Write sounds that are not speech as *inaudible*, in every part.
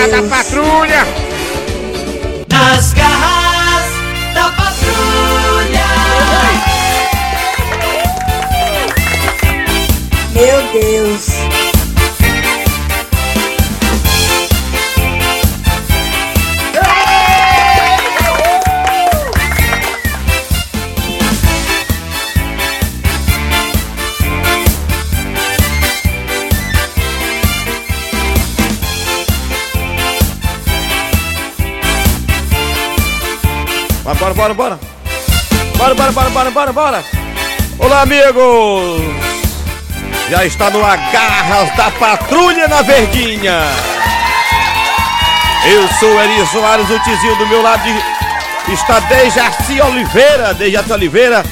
começar a Meu cada Deus. patrulha. Bora, bora, bora. Bora, bora, bora, bora, bora. Olá, amigos. Já está no Agarras da Patrulha na Verdinha. Eu sou Eri Soares, o tizinho do meu lado está Dejaci Oliveira. Dejaci Oliveira.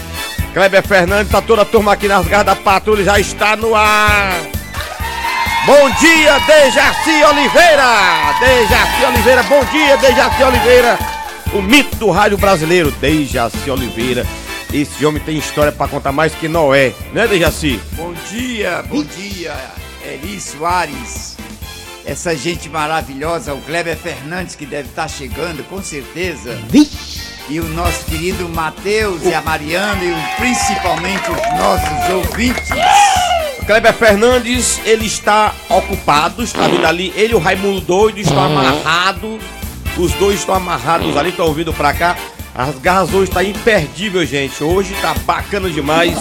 Kleber Fernandes, tá toda a turma aqui nas garras da patrulha, já está no ar. Bom dia, Dejaci Oliveira! Dejaci Oliveira, bom dia, Dejaci Oliveira! O mito do rádio brasileiro, Dejaci Oliveira. Esse homem tem história pra contar mais que Noé, né, Dejaci? Bom dia, bom dia, Eri Soares. Essa gente maravilhosa, o Kleber Fernandes, que deve estar chegando, com certeza. Vixe. E o nosso querido Matheus e a Mariana, e principalmente os nossos ouvintes. O Kleber Fernandes, ele está ocupado, está vindo ali. Ele e o Raimundo Doido estão amarrados. Os dois estão amarrados ali, estão ouvindo pra cá. As garras hoje tá imperdível, gente. Hoje tá bacana demais.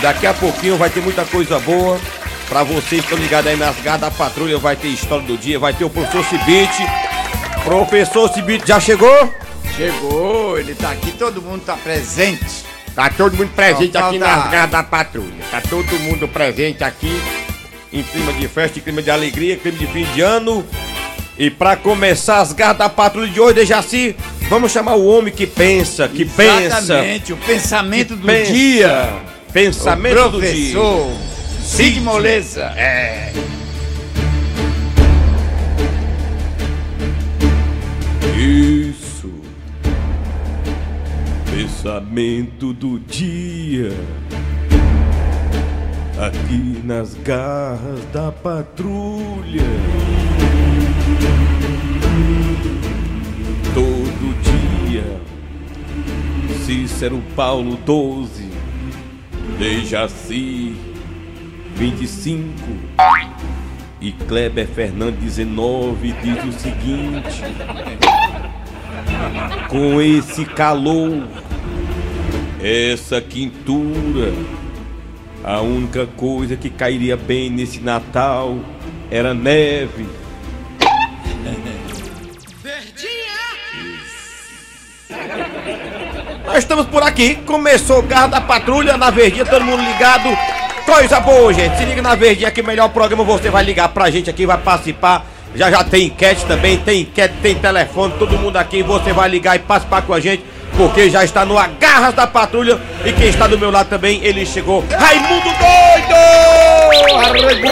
Daqui a pouquinho vai ter muita coisa boa. Pra vocês que estão ligados aí nas garras da patrulha, vai ter história do dia, vai ter o professor Cibite. Professor Cibite já chegou? Chegou, ele tá aqui, todo mundo tá presente. Tá todo mundo presente Só aqui falta- nas garras da patrulha. Tá todo mundo presente aqui em clima de festa, em clima de alegria, clima de fim de ano. E pra começar as garras da patrulha de hoje, Dejaci, vamos chamar o homem que pensa, que pensa, Exatamente, o pensamento do pensa. dia. pensamento o do dia. professor Cid Moleza. É. Isso. Pensamento do dia. Aqui nas garras da patrulha. Todo dia. Cícero Paulo 12. Dejaci 25. E Kleber Fernandes 19 diz o seguinte: Com esse calor, essa quintura, a única coisa que cairia bem nesse Natal era neve. Nós estamos por aqui, começou o carro da patrulha na verdinha, todo mundo ligado. Coisa boa, gente. Se liga na verdinha que o melhor programa você vai ligar pra gente aqui, vai participar. Já já tem enquete também, tem enquete, tem telefone, todo mundo aqui, você vai ligar e participar com a gente, porque já está no Agarras da Patrulha e quem está do meu lado também, ele chegou. Raimundo Doido!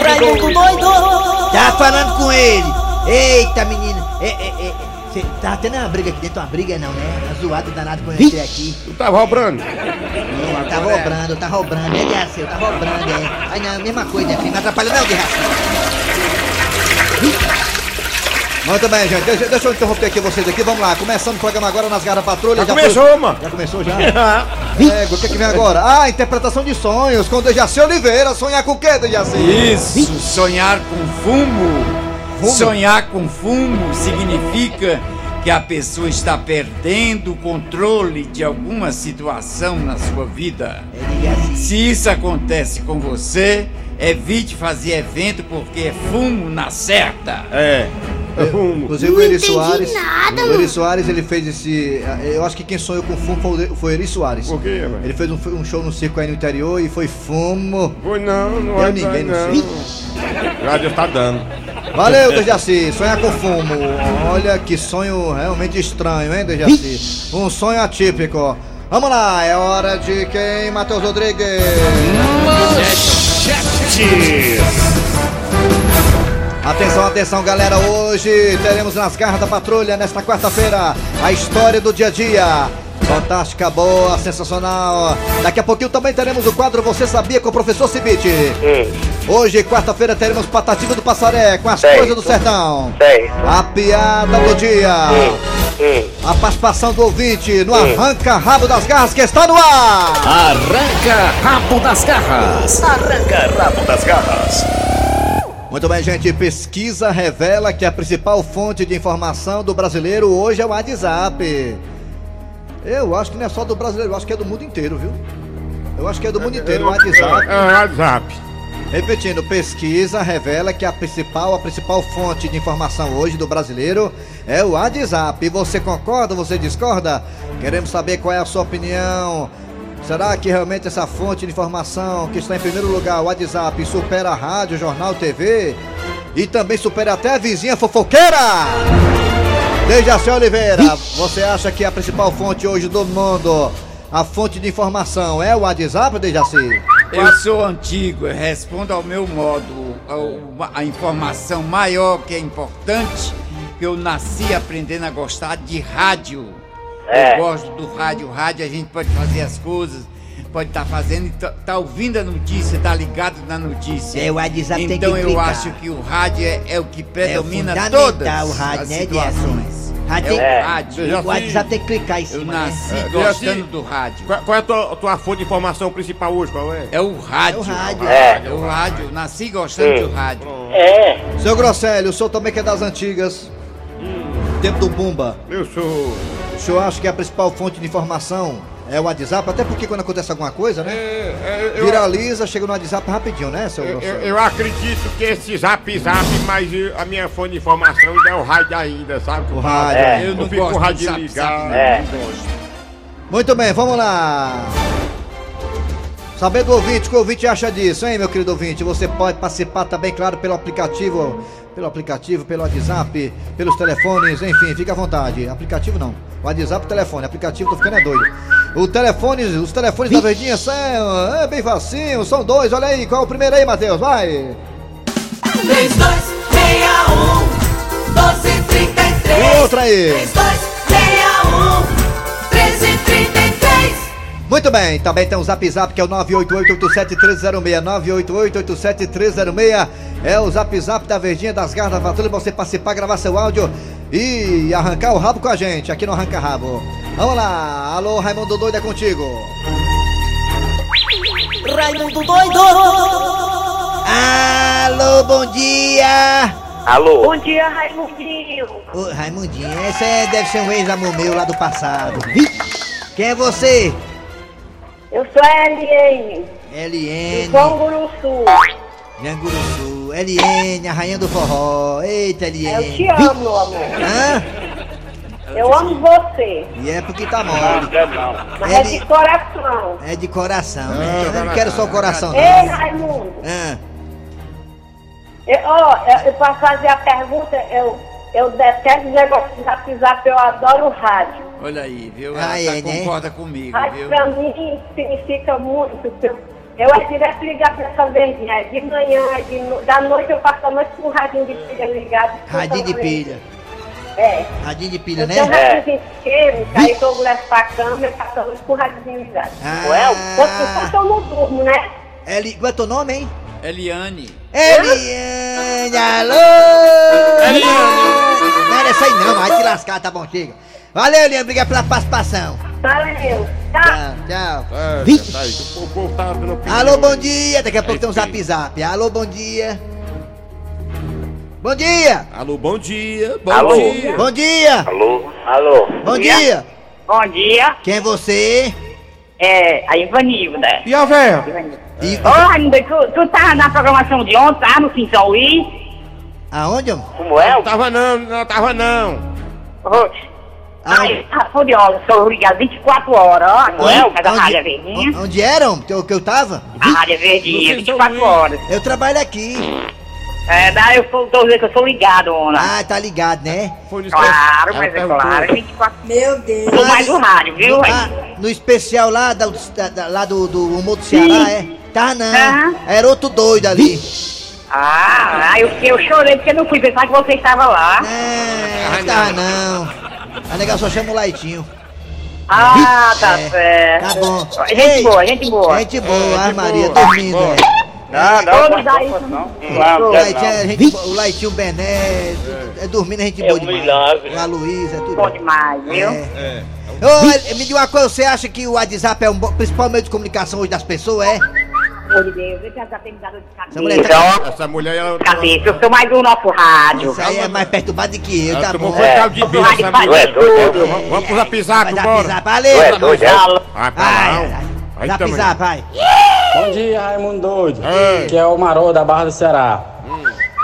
Raimundo doido! Tá falando com ele. Eita, menina. É, é, é. Cê tá tendo uma briga aqui dentro, uma briga não, né? Uma zoada danada quando eu entrei aqui. Tu tava roubando? É, tá roubando, tá roubando, é Deacil, tá roubando, é. Ai não, mesma coisa, né, filho? Não atrapalha não, Deacil. Muito bem, gente. Deixa, deixa eu interromper aqui vocês aqui. Vamos lá. Começando o programa agora nas Garras Patrulha. Já começou, mano. Já começou já? *laughs* É, o que, que vem agora? Ah, interpretação de sonhos com Dejaci Oliveira. Sonhar com o quê, Dejaci? Isso, sonhar com fumo. Fumo? Sonhar com fumo significa que a pessoa está perdendo o controle de alguma situação na sua vida. Se isso acontece com você, evite fazer evento porque é fumo na certa. É. Fumo. Inclusive Não o Eri Soares. nada, o Eri. Soares, ele fez esse. Eu acho que quem sonhou com fumo foi o- foi o Eri Soares. Por quê, velho? Ele fez um, um show no circo aí no interior e foi fumo. Foi não, não vai ninguém dar, no não. Já Deus tá dando. Valeu, Dejaci. Sonhar com fumo. Olha que sonho realmente estranho, hein, Dejaci? Um sonho atípico. Vamos lá, é hora de quem, Matheus Rodrigues? Atenção, atenção, galera. Hoje teremos nas garras da patrulha, nesta quarta-feira, a história do dia a dia. Fantástica, boa, sensacional. Daqui a pouquinho também teremos o quadro Você Sabia com o professor Cibite. Hoje, quarta-feira, teremos Patativa do Passaré com as Sei. coisas do sertão. Sei. A piada do dia. A participação do ouvinte no Arranca Rabo das Garras que está no ar. Arranca rabo das garras. Arranca rabo das garras. Muito bem, gente. Pesquisa revela que a principal fonte de informação do brasileiro hoje é o WhatsApp. Eu acho que não é só do brasileiro, eu acho que é do mundo inteiro, viu? Eu acho que é do mundo inteiro, o WhatsApp. É, WhatsApp. Repetindo, pesquisa revela que a principal, a principal fonte de informação hoje do brasileiro é o WhatsApp. E você concorda, você discorda? Queremos saber qual é a sua opinião. Será que realmente essa fonte de informação que está em primeiro lugar, o WhatsApp, supera a rádio, jornal, TV? E também supera até a vizinha fofoqueira? Dejaci Oliveira, você acha que a principal fonte hoje do mundo, a fonte de informação é o WhatsApp, Dejaci? Eu sou antigo, eu respondo ao meu modo. A, a informação maior que é importante, eu nasci aprendendo a gostar de rádio. É. Eu gosto do rádio. O rádio a gente pode fazer as coisas, pode estar fazendo, e tá, tá ouvindo a notícia, tá ligado na notícia. É, o WhatsApp tem que Então eu clicar. acho que o rádio é, é o que predomina fundamental todas o rádio, as né, situações. Rádio É o rádio. Já O WhatsApp tem que clicar em Eu cima, né? nasci É, gostando do rádio. Qual, qual é a tua, tua fonte de informação principal hoje? Qual é? É o rádio. É o rádio. É. É o rádio. Nasci gostando do rádio. É. Seu Grosselio, o senhor também que é das antigas. Tempo do Bumba. Eu sou. O senhor acha que a principal fonte de informação é o WhatsApp? Até porque quando acontece alguma coisa, né? É, é, eu, Viraliza, chega no WhatsApp rapidinho, né, seu eu, eu, eu acredito que esse zap zap, mas a minha fonte de informação ainda é o rádio ainda, sabe? O rádio. É. Eu não fico com gosto o rádio zap, ligado. zap. É. Muito bem, vamos lá. Saber do ouvinte, o que o ouvinte acha disso, hein, meu querido ouvinte? Você pode participar também, claro, pelo aplicativo, pelo aplicativo, pelo WhatsApp, pelos telefones, enfim, fica à vontade. Aplicativo não. WhatsApp, telefone. Aplicativo, tô ficando é doido. O telefone, os telefones da Verdinha são é bem facinho, são dois. Olha aí, qual é o primeiro aí, Matheus? Vai! 3261 1233 Outra aí. 3261 1333 Muito bem, também tem o Zap Zap que é o 988-87306. 988-87306 é o Zap Zap da Verdinha das Garras da Patrulha pra você participar, gravar seu áudio e arrancar o rabo com a gente aqui no Arranca Rabo. Vamos lá, alô Raimundo Doido é contigo. Raimundo doido! Alô, bom dia! Alô. Bom dia, Raimundinho. Ô, Raimundinho, esse é, deve ser um ex-amor meu lá do passado. Quem é você? Eu sou a Eliane, LN, do Conguruçu. Janguruçu, LN, a rainha do forró. Eita, Eu te amo, meu amor. Hã? Eu amo você. E é porque tá mole. Mas é de coração. É de coração, né? Eu não quero só o coração, Ei, não. Raimundo. Hã? Eu, ó, eu, eu, pra fazer a pergunta, eu, eu detesto o negócio de zap zap, eu adoro o rádio. Olha aí, viu? Ah, Ela tá, é, né? concorda comigo, Rádio viu? pra mim significa muito. Eu, eu é direto ligar pra essa verdinha. É de manhã, é de no- da noite eu passo a noite com o radinho de pilha ligado. Radinho de pilha. É. Radinho de pilha, Eu né? tenho um radinho pequeno, que aí que eu levo pra cama e passo a noite com o radinho ligado. Ah, Enquanto eu não durmo, né? Eli, qual é teu nome, hein? Eliane. Eliane, alô! Eliane! Não era essa aí não, vai te lascar, tá bom, chega. Valeu, Eliane, obrigado pela participação. Valeu. Tá? Tchau, tchau. É, Vixe. tá aí, o povo tá dando opinião. Alô, bom dia. Daqui a pouco tem um zap zap. Alô, bom dia. Bom dia. Alô, bom dia. Bom Alô. dia. Bom dia. Alô. Alô. Bom dia. Bom dia. Quem é você? É a Ivanilda. E a véia? E, Ô, Raimundo, tu, tu tá na programação de ontem, tá? No Sim São Luís? aonde, amor? Como é? Não tava não, não tava não. Ô, Ai, tá furiosa, sou ligado 24 horas, ó. Como é? Mas a Rádio é Verdinha. onde eram? Que eu, que eu tava? A Rádio é Verdinha, Vocês são 24 ruins. horas. Eu trabalho aqui. É, daí eu sou, tô dizendo que eu sou ligado, Ona. Ah, tá ligado, né? Foi no Claro, mas é claro, 24 Meu Deus. Sou mais do rádio, viu? No, ah, no especial lá, da, da- da- lá do, do humor do Ceará, é? Tá não. Aham. Era outro doido ali. Ah, eu, eu chorei porque eu não fui pensar que você estava lá. É, não tava não. A nega só chama o Laitinho. Ah, tá É, certo. Tá bom. Gente Ei, boa, gente boa. Gente boa, ai Maria, dormindo, boa. é. Não, não, Todos não, não, não. O Laitinho, é gente o Laitinho Bené, é dormindo, é gente boa um demais. milagre. A Luísa, é tudo. bom demais, viu? É. Ô, me diga uma coisa, você acha que o WhatsApp é o bo- principal meio de comunicação hoje das pessoas, é? Amor de Deus, já tem me dado de Essa mulher cabeça. tá... Essa mulher, ela. Cabeça, eu sou mais do nosso rádio. Isso aí é mais perturbado do que eu, Ela tá bom? caldo de bicho, essa Vai, mulher. vai, vai. Vamos- Vamos pro zap zap, Vai dar bora. pisar, valeu! É? Vai pra Vai, lá. vai, pisar, vai. Bom dia, Raimundo Doido. Ei. Que é o Marô da Barra do Ceará.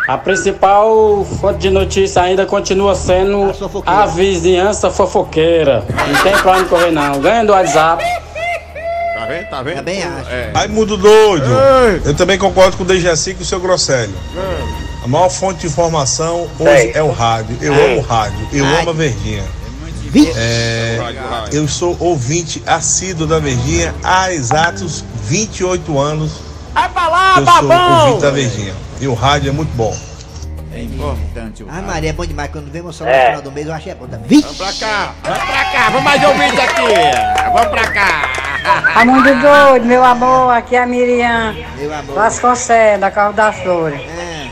A principal fonte de notícia ainda continua sendo A a vizinhança fofoqueira. Não tem pra onde correr, não. Ganha do WhatsApp. Tá vendo? Tá vendo? Também acho. É. Raimundo doido! Eu também concordo com o Dejaci e com o seu Grosselio. A maior fonte de informação hoje é o rádio. Eu amo o rádio. Eu amo a Verdinha. É, eu sou ouvinte assíduo da Verdinha há exatos 28 anos. Vai pra lá, Eu sou ouvinte da Verdinha. E o rádio é muito bom. É importante o Ai, rádio. Maria, é bom demais. Quando vem emocionado É. no final do mês, eu achei bom também. Vamos pra cá, vamos pra cá, vamos mais ouvinte aqui. Vamos pra cá. Raimundo doido, meu amor, aqui é a Miriam Meu amor. Vasconcelos, da Carro das Flores. É,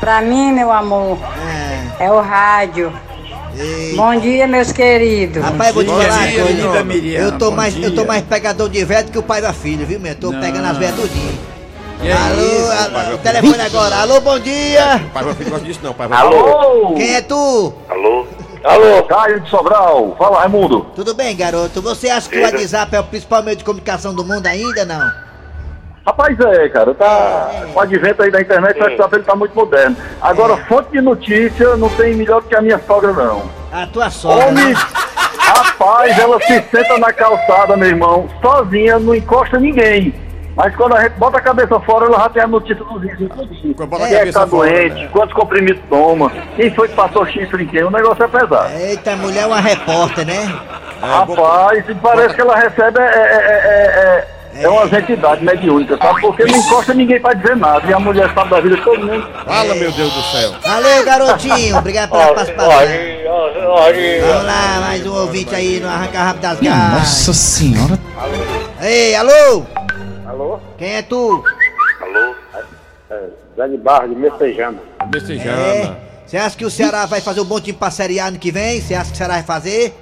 Pra mim, meu amor, é. é o rádio. Ei. Bom dia, meus queridos. Rapaz, eu vou te Bom falar dia, coisa. Miriam, Eu tô bom mais, eu tô mais pegador de velho do que o pai da filha, viu, meu? Tô Não. pegando as velhas tudinho. E é Alô, isso, alô, o telefone agora. Alô, bom dia. Pai, meu filho gosta disso não, pai. Alô? Quem é tu? Alô? Alô? Caio de Sobral, fala Raimundo. Tudo bem, garoto? Você acha que o. WhatsApp é o principal meio de comunicação do mundo ainda, não? Rapaz, é, cara, tá com o advento aí da internet, o WhatsApp ele tá muito moderno. Agora, fonte de notícia não tem melhor do que a minha sogra, não. A tua sogra. Homem, né? rapaz, ela se senta na calçada, meu irmão, sozinha, não encosta ninguém. Mas quando a gente bota a cabeça fora, ela já tem a notícia dos vizinhos. tudinho. A Quem é que tá fora, doente, né? quantos comprimidos toma, quem foi que passou chifre em quem, o negócio é pesado. Eita, mulher é uma repórter, né? Rapaz, e parece que ela recebe é, é, é, é, é umas entidades mediúnicas, sabe? Porque não encosta ninguém pra dizer nada. E a mulher sabe da vida de todo mundo. Fala, meu Deus do céu. Valeu, garotinho. Obrigado pela participação. Vamos lá, mais um ouvinte aí no Arranca Rápido das Garras. Nossa senhora. Ei, alô? Alô? Quem é tu? Alô? É, Zé de Barra, de Messejana. É. Messejana. Você acha que o Ceará vai fazer um bom time pra Série A ano que vem? Você acha que o Ceará vai fazer?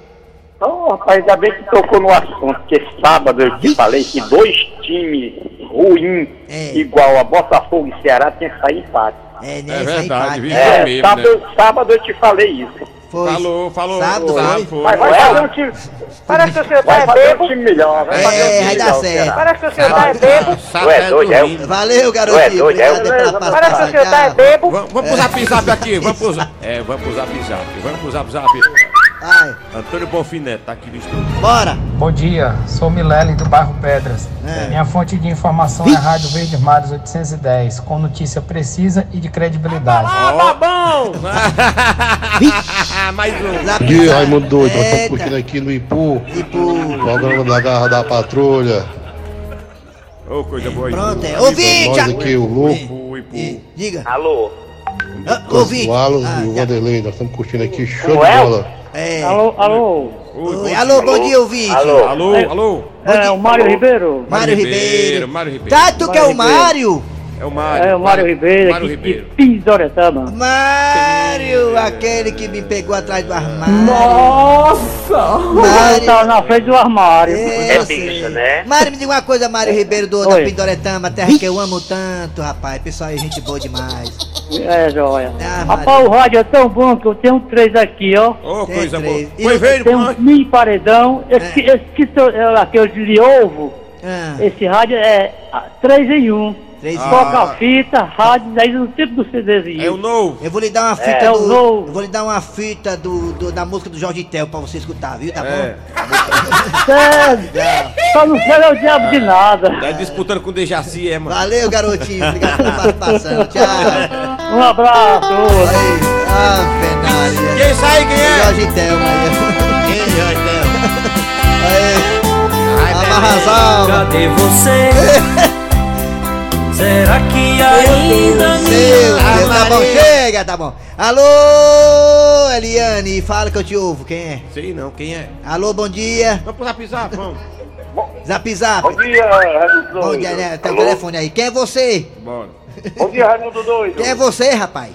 Então, rapaz, ainda bem que tocou no assunto, porque sábado eu te falei que dois times ruins, É. igual a Botafogo e Ceará, tinha que sair empate. É, né? É verdade, pai. viu? É, mesmo, sábado, sábado eu te falei isso. Foi. Falou, falou. Sábado, Sábado, foi? foi. Mas vai fazer um time. Parece que o senhor Vai tá é fazer um bebo. time melhor. Vai É, um vai dar certo. Parece que o senhor tá é bebo. Sábado doido, é. Valeu, garotinho. Ué, doido, é Obrigado o- pela Parece Parece que o senhor tá é bebo. Vamos, vamos pro zap zap aqui, vamos pro zap. É, vamos pro zap zap, vamos pro zap zap. Vai, Antônio Bonfineto tá aqui no estúdio. bora. Bom dia, sou Milele do bairro Pedras. É. Minha fonte de informação é a Rádio Verde Mares 810, com notícia precisa e de credibilidade. Ah, tá bom! *laughs* Mais um. Zap, Bom dia. Raimundo Doido. Nós estamos Eita. curtindo aqui no Ipu, Ipu. programa da Garra da Patrulha. Ô, coisa boa aí. Pronto, é. Ouvinte! Nós aqui, o Louco, Ipu, Diga. Alô? Ah, Ouvinte. o Alan Ah, e o. Vanderlei. Nós estamos curtindo aqui, show de bola. É. Alô, alô. Oi, alô, bom dia, ouvinte. Alô? Alô, alô. É o Mário Ribeiro. Mário Ribeiro. Mário Ribeiro. Tá, tu que é o Mário Mário? É o Mário. É o Mário Ribeiro, Mário aqui Ribeiro. de Pindoretama. Mário, aquele que me pegou atrás do armário. Nossa! Mário. Tá na frente do armário. É, É bicho, né? Mário, me diga uma coisa, Mário Ribeiro do da. Pindoretama, terra que eu amo tanto, rapaz. Pessoal, aí, gente boa demais. É, joia. Ah, Rapaz, o rádio é tão bom que eu tenho três aqui, ó. Ô, Tem coisa boa. três. E Foi ver, Tem um mãe? mini paredão. Esse, É. esse que é aquele de ovo, Ah, esse rádio é ah, três em um. Três Ah. Toca a fita, rádio, aí no tipo do CDzinho. É o novo. Eu vou lhe dar uma fita É, do. o novo. Eu vou lhe dar uma fita do, do- da música do Jorge Tel pra você escutar, viu? Tá É. bom? Sério, *laughs* só não serve o diabo de nada. Tá disputando com o Dejaci, é, mano. Valeu, garotinho. Obrigado pela *laughs* participação. Tchau. Um abraço. Aí, ah, Fenária. Quem sai, quem é? Jorge Tel, aí. Quem, Jorge Aí. Ai, Amarra as almas. Cadê você? *laughs* Será que ainda me Meu ama? Deus, tá bom, chega, tá bom. Alô, Eliane, fala que eu te ouvo, quem é? Sei não, quem é? Alô, bom dia. Vamos pro zap zap, vamos. Zap zap. Bom dia, Raimundo Bom dia, né? Tem o telefone aí. Quem é você? Bora. Bom dia, Raimundo Doido. Quem é você, rapaz?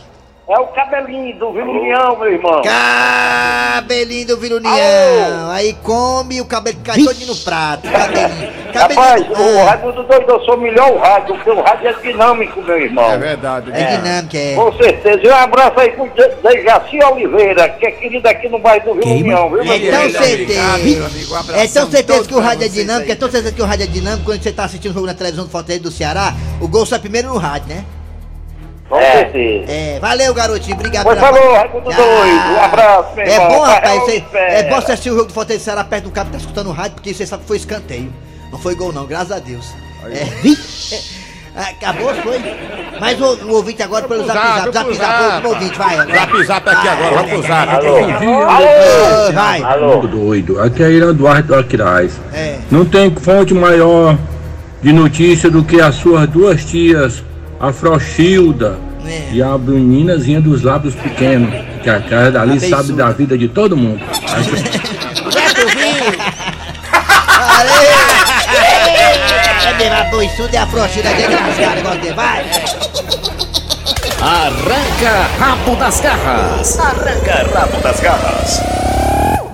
É o cabelinho do Vila União, meu irmão. Cabelinho do Vilunião. Aí come o cabelo cai todo no prato. Cabelinho. Cabelinho. Rapaz, Ah, o Raimundo Doido, eu sou melhor o rádio, porque o rádio é dinâmico, meu irmão. É verdade. É dinâmico, é. Com certeza. E um abraço aí pro De- Dejaci Oliveira, que é querido aqui no bairro do Vila União, viu, meu É tão certeza. É tão certeza que o rádio é dinâmico, é tão certeza que o rádio é dinâmico quando você tá assistindo o jogo na televisão do Fortaleza do Ceará, o gol sai primeiro no rádio, né? Com certeza. É, valeu, garotinho, obrigado Pois falou, Raimundo Doido. Um abraço, meu É irmão. bom, rapaz, você, Espera. é bom você assistir o jogo do Fortaleza Ceará perto do cabo que tá escutando o rádio, porque você sabe que foi escanteio. Não foi gol não, graças a Deus. É, é, *laughs* acabou, foi? Mas o, o ouvinte agora pelo zap zap, zap zap, o último ouvinte, vai. Zap zap aqui agora, vamos pro zap. Alô, vai. Alô. Doido. Aqui é Irã Duarte do Aquiraz. É. Não tem fonte maior de notícia do que as suas duas tias, a Frochilda e a meninazinha dos lábios pequenos, que a cara dali Abençoa. sabe da vida de todo mundo. É a boiçuda e a frouxida dele, vai. Arranca rabo das garras. Arranca rabo das garras.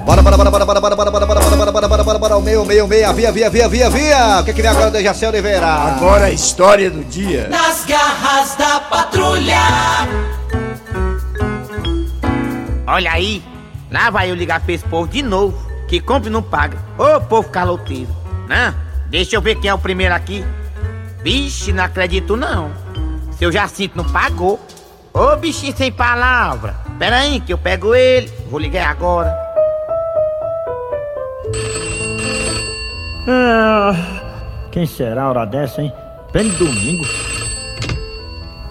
Bora, bora, bora, bora, bora, bora, bora, bora, bora, bora, bora, bora, bora, bora, bora, o meio, meio, meia, via, via, via, via, via. O que que vem agora do Jaci Oliveira? Agora a história do dia. Nas garras da patrulha. Olha aí, lá vai eu ligar pra esse povo de novo, que compra e não paga. Ô povo caloteiro, né? Deixa eu ver quem é o primeiro aqui. Vixe, não acredito não. Seu Jacinto não pagou. Ô bichinho sem palavra. Pera aí que eu pego ele. Vou ligar agora. Ah, quem será a hora dessa, hein? Pleno domingo.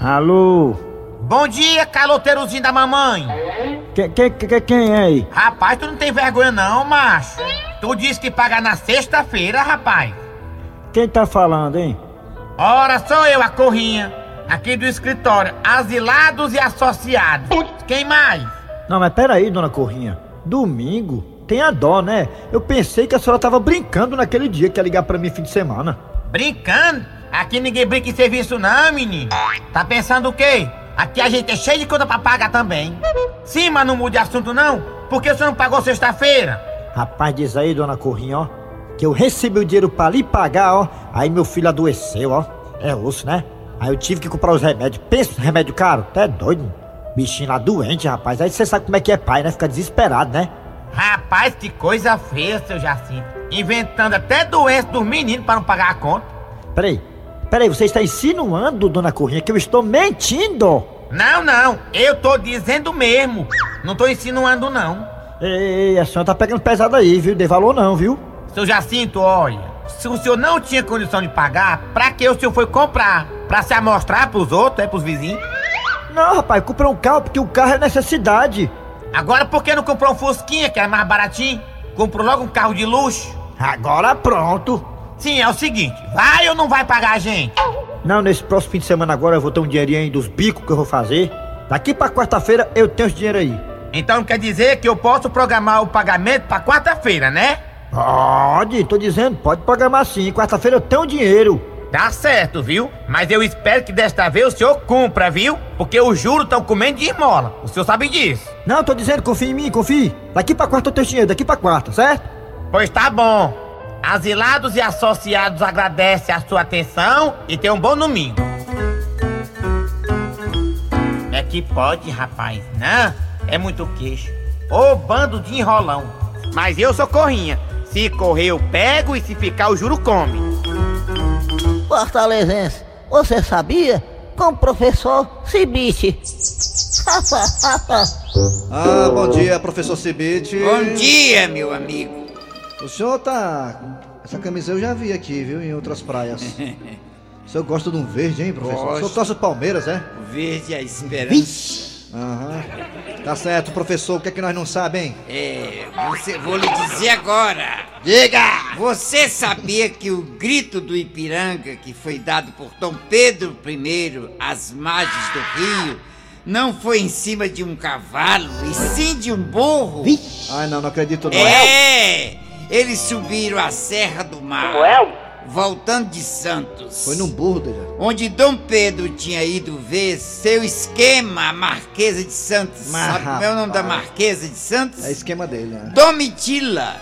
Alô? Bom dia, caloteirozinho da mamãe. Que, que, que- quem é aí? Rapaz, tu não tem vergonha não, macho. Tu disse que paga na sexta-feira, rapaz. Quem tá falando, hein? Ora, sou eu, a Corrinha. Aqui do escritório, asilados e associados. Quem mais? Não, mas peraí, dona Corrinha. Domingo? Tenha dó, né? Eu pensei que a senhora tava brincando naquele dia que ia ligar pra mim fim de semana. Brincando? Aqui ninguém brinca em serviço não, menino. Tá pensando o quê? Aqui a gente é cheio de conta pra pagar também. Sim, mas não mude assunto não. Por que você não pagou sexta-feira? Rapaz, diz aí, dona Corrinha, ó. Que eu recebi o dinheiro pra lhe pagar, ó. Aí meu filho adoeceu, ó. É osso, né? Aí eu tive que comprar os remédios. Pensa, remédio caro? Até doido. Bichinho lá doente, rapaz. Aí você sabe como é que é pai, né? Fica desesperado, né? Rapaz, que coisa feia, seu Jacinto. Inventando até doença dos meninos pra não pagar a conta. Peraí. Peraí, você está insinuando, dona Corrinha, que eu estou mentindo? Não, não. Eu tô dizendo mesmo. Não tô insinuando, não. Ei, a senhora tá pegando pesado aí, viu? Dei valor não, viu? Seu Jacinto, olha. Se o senhor não tinha condição de pagar, pra que o senhor foi comprar? Pra se amostrar pros outros, é pros vizinhos? Não, rapaz, comprei um carro porque o carro é necessidade. Agora por que não comprou um Fusquinha, que é mais baratinho? Comprou logo um carro de luxo? Agora pronto. Sim, é o seguinte, vai ou não vai pagar a gente? Não, nesse próximo fim de semana agora eu vou ter um dinheirinho aí dos bicos que eu vou fazer. Daqui pra quarta-feira eu tenho esse dinheiro aí. Então quer dizer que eu posso programar o pagamento pra quarta-feira, né? Pode, tô dizendo, pode programar sim. Quarta-feira eu tenho dinheiro. Tá certo, viu? Mas eu espero que desta vez o senhor cumpra, viu? Porque os juros estão comendo de esmola. O senhor sabe disso. Não, tô dizendo, confia em mim, confie. Daqui pra quarta eu tenho dinheiro, daqui pra quarta, certo? Pois tá bom. Asilados e associados agradecem a sua atenção e tenham um bom domingo. É que pode, rapaz, né? É muito queixo. Ô bando de enrolão. Mas eu sou corrinha. Se correr eu pego e se ficar o juro come. Fortalezense, você sabia? Com o professor Cibite. *laughs* Ah, bom dia, professor Cibite. Bom dia, meu amigo. O senhor tá. Essa camisa eu já vi aqui, viu, em outras praias. *laughs* O senhor gosta de um verde, hein, professor? O senhor Gosto. torce Palmeiras, é? O verde é a esperança. Aham. Tá certo, professor. O que é que nós não sabemos? É, você, vou lhe dizer agora. Diga! Você sabia que o grito do Ipiranga, que foi dado por Dom Pedro I às margens do rio, não foi em cima de um cavalo, e sim de um burro? Ai, não, não acredito não. É! Eles subiram a Serra do Mar, voltando de Santos. Foi num burro. Onde Dom Pedro tinha ido ver seu esquema, a Marquesa de Santos. Mas, Sabe como é o nome da rapaz. Marquesa de Santos? É esquema dele, né? Domitila.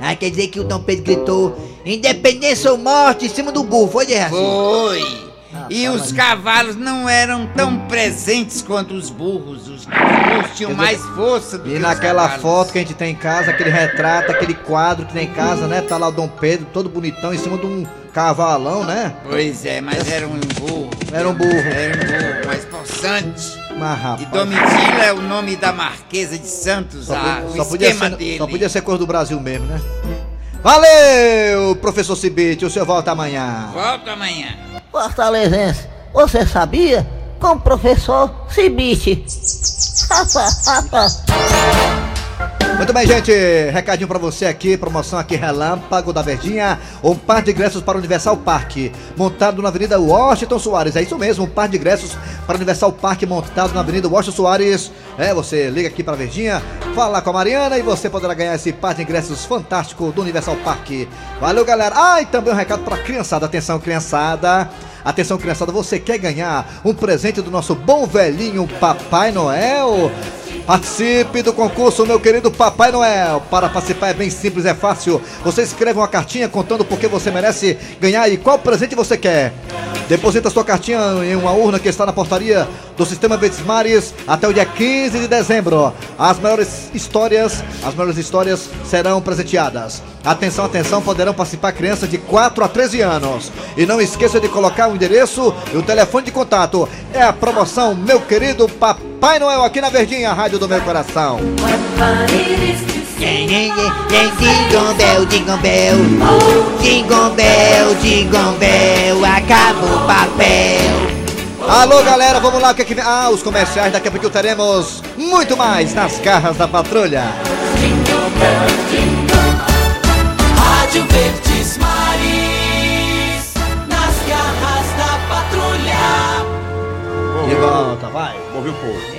Ah, quer dizer que o Dom Pedro gritou independência ou morte em cima do burro, foi, Dejaci? Foi. E os cavalos não eram tão presentes quanto os burros. Os burros tinham mais força do E que naquela os cavalos. foto que a gente tem em casa, aquele retrato, aquele quadro que tem em casa, né? Tá lá o Dom Pedro, todo bonitão, em cima de um cavalão, né? Pois é, mas era um burro. Era um burro. Era um burro mais possante. Mas, rapaz. E Domitila é o nome da Marquesa de Santos, Só, ah, podia- o só podia esquema ser, dele. só podia ser cor do Brasil mesmo, né? Valeu, professor Cibite, o senhor volta amanhã. Volta amanhã. Fortalezense, você sabia? Com o professor Cibite. *laughs* Muito bem, gente. Recadinho pra você aqui, promoção aqui Relâmpago da Verdinha, um par de ingressos para o Universal Park, montado na Avenida Washington Soares. É isso mesmo, um par de ingressos para o Universal Park montado na Avenida Washington Soares. É, você liga aqui pra Verdinha, fala com a Mariana e você poderá ganhar esse par de ingressos fantástico do Universal Park. Valeu, galera. Ah, e também um recado pra criançada. Atenção, criançada. Atenção, criançada, você quer ganhar um presente do nosso bom velhinho Papai Noel? Participe do concurso, meu querido Papai Noel. Para participar é bem simples, é fácil. Você escreve uma cartinha contando por que você merece ganhar e qual presente você quer. Deposita sua cartinha em uma urna que está na portaria do Sistema Verdes até o dia 15 de dezembro. As maiores histórias, as maiores histórias serão presenteadas. Atenção, atenção, poderão participar crianças de 4 a 13 anos. E não esqueça de colocar o endereço e o telefone de contato. É a promoção, meu querido Papai Noel, aqui na Verdinha, Rádio do Meu Coração. Jingle bell, jingle bell, jingle bell, jingle bell, acabou o papel. Alô, galera, vamos lá, o que é que vem? Ah, os comerciais, daqui a pouco teremos muito mais nas garras da patrulha. Rádio Verdes Maris, nas garras da patrulha. De volta, vai. Ouviu o povo.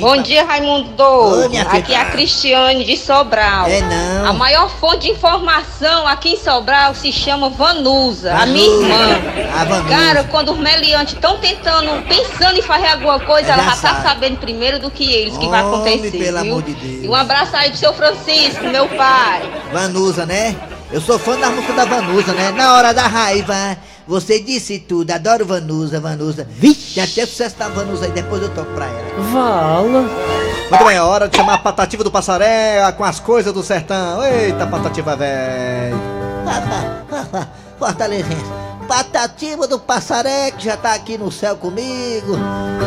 Bom dia, Raimundo Oi, Aqui é a Cristiane de Sobral. É, não. A maior fonte de informação aqui em Sobral se chama Vanusa, a minha irmã. A Vanusa. Cara, quando os meliantes estão tentando, pensando em fazer alguma coisa, Já ela já tá sabe. sabendo primeiro do que eles que vai acontecer. pelo viu? amor de Deus. E um abraço aí pro seu Francisco, meu pai. Vanusa, né? Eu sou fã da música da Vanusa, né? Na hora da raiva, você disse tudo. Adoro Vanusa, Vanusa. Vixe, tem até sucesso da Vanusa aí, depois eu toco pra ela. Vala. Muito bem, é hora de chamar a Patativa do Passaré com as coisas do sertão. Eita, Patativa, velho. *laughs* Fortalezense. Patativa do Passaré, que já tá aqui no céu comigo.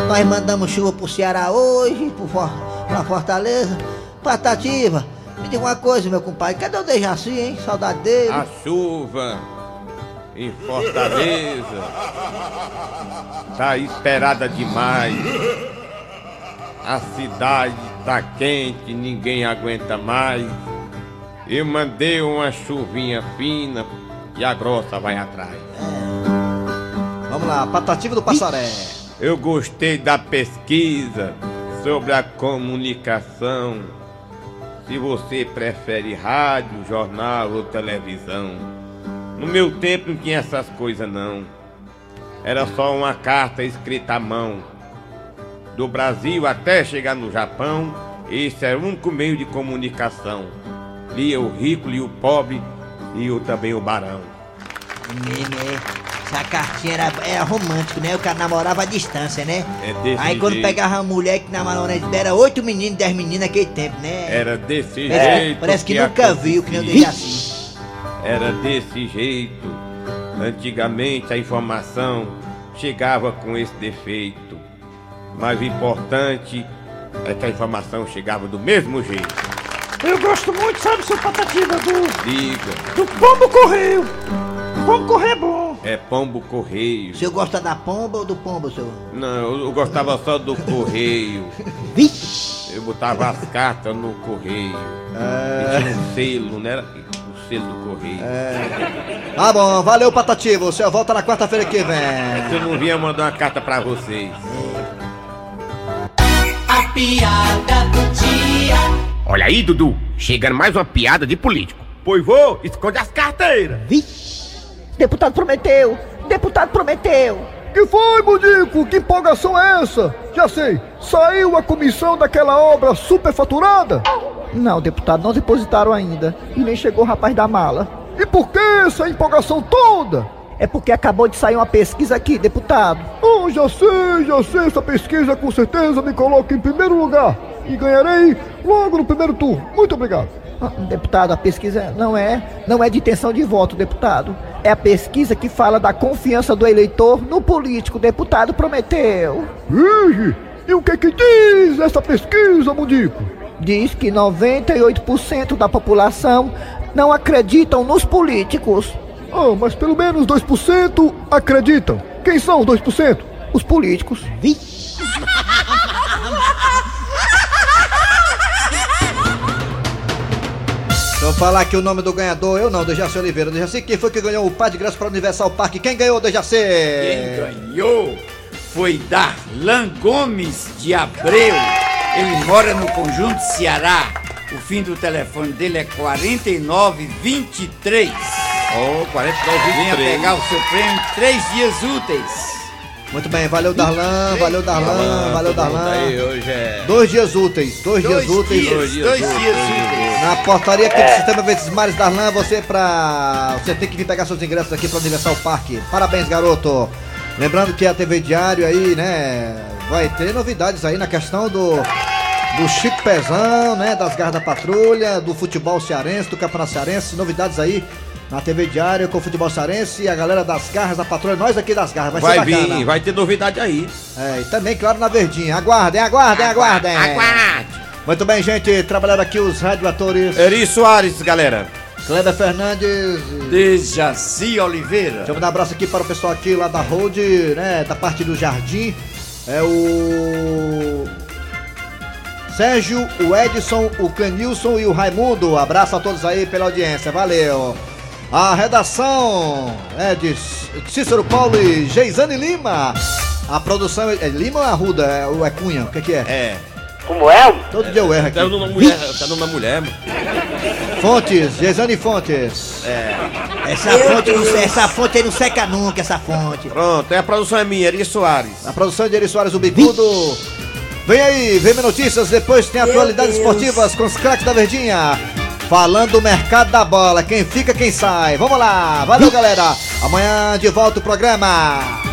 Nós mandamos chuva pro Ceará hoje, pro pra Fortaleza. Patativa, me diga uma coisa, meu compadre. Cadê o Dejaci, hein? Saudade dele. A chuva em Fortaleza tá esperada demais. A cidade tá quente, ninguém aguenta mais. Eu mandei uma chuvinha fina e a grossa vai atrás. Vamos lá, Patativa do Passaré. Eu gostei da pesquisa sobre a comunicação. Se você prefere rádio, jornal ou televisão. No meu tempo não tinha essas coisas não. Era só uma carta escrita à mão. Do Brasil até chegar no Japão, esse era o único meio de comunicação. Lia o rico, lia o pobre e o, também o barão. Menino, Essa cartinha era, era romântico, né? O cara namorava à distância, né? É desse Aí quando jeito. pegava uma mulher que namorava na era oito meninos, dez meninas naquele tempo, né? Era desse Parece- jeito. parece que nunca viu, que nem Dejaci. Era desse jeito. Antigamente a informação chegava com esse defeito. Mas o importante é que a informação chegava do mesmo jeito. Eu gosto muito, sabe, seu Patativa, do, Liga, do Pombo Correio. Pombo Correio é bom. É pombo correio. O senhor gosta da pomba ou do pombo, senhor? Não, eu, eu gostava só do correio. Eu botava as cartas no correio. É. E tinha um selo, né? O selo do correio. É. Tá bom, valeu, Patati. Você volta na quarta-feira que vem. Se eu não vinha mandar uma carta pra vocês. A piada do dia. Olha aí, Dudu, chegando mais uma piada de político. Pois vou, esconde as carteiras. Deputado prometeu! Deputado prometeu! Que foi, Mudico? Que empolgação é essa? Já sei, saiu a comissão daquela obra superfaturada? Não, deputado, não depositaram ainda. E nem chegou o rapaz da mala. E por que essa empolgação toda? É porque acabou de sair uma pesquisa aqui, deputado. Oh, já sei, já sei, essa pesquisa com certeza me coloca em primeiro lugar. E ganharei logo no primeiro turno. Muito obrigado. Ah, Deputado, a pesquisa não é, não é de intenção de voto, deputado. É a pesquisa que fala da confiança do eleitor no político. Deputado prometeu. Ih, e o que que diz essa pesquisa, Mudico? Diz que 98% da população não acreditam nos políticos. Ah, mas pelo menos 2% acreditam. Quem são os 2%? Os políticos. Deixa eu falar aqui o nome do ganhador, eu não, Dejaci Oliveira. Dejaci, quem foi que ganhou o par de graça para o Universal Park? Quem ganhou, Dejaci? Quem ganhou foi Darlan Gomes de Abreu. Ele mora no Conjunto Ceará. O fim do telefone dele é 4923. Oh, 4923. Venha pegar o seu prêmio em três dias úteis. Muito bem, valeu Darlan, valeu Darlan, valeu Darlan. Aí, hoje é. Dois dias úteis, dois, Dois dias úteis. dias, dois dias úteis. Na portaria aqui do Sistema Verdes Mares Darlan, você pra. Você tem que vir pegar seus ingressos aqui para o Universal Park. Parabéns, garoto. Lembrando que a TV Diário aí, né? Vai ter novidades aí na questão do. Do Chico Pezão, né? Das garras da patrulha, do futebol cearense, do campeonato cearense, novidades aí na TV Diário com o futebol cearense e a galera das garras da patrulha, nós aqui das garras, vai, Vai ser bacana. vir, vai ter novidade aí. É, e também, claro, na Verdinha. Aguardem, aguardem, aguardem. Aguarde. Muito bem, gente. Trabalhando aqui os radioatores. Eri Soares, galera. Kleber Fernandes. Dejaci Oliveira. Deixa eu mandar um abraço aqui para o pessoal aqui lá da Road, né? Da parte do Jardim. É o. Sérgio, o Edson, o Clenilson e o Raimundo. Abraço a todos aí pela audiência. Valeu. A redação é de Cícero Paulo e Geisane Lima. A produção é é Lima ou é Arruda? É, ou é Cunha? O que, que é? É. Como é? Todo dia eu erro aqui. Tá no nome da mulher, tá mulher, mano. Fontes, Geisane Fontes. É. Essa fonte, não, essa fonte aí não seca nunca, essa fonte. Pronto, é a produção é minha, Eri Soares. A produção de Eri Soares, o Bicudo. Vem aí, vem notícias, depois tem atualidades esportivas com os craques da Verdinha. Falando do mercado da bola, quem fica, quem sai. Vamos lá, valeu galera. Amanhã de volta o programa.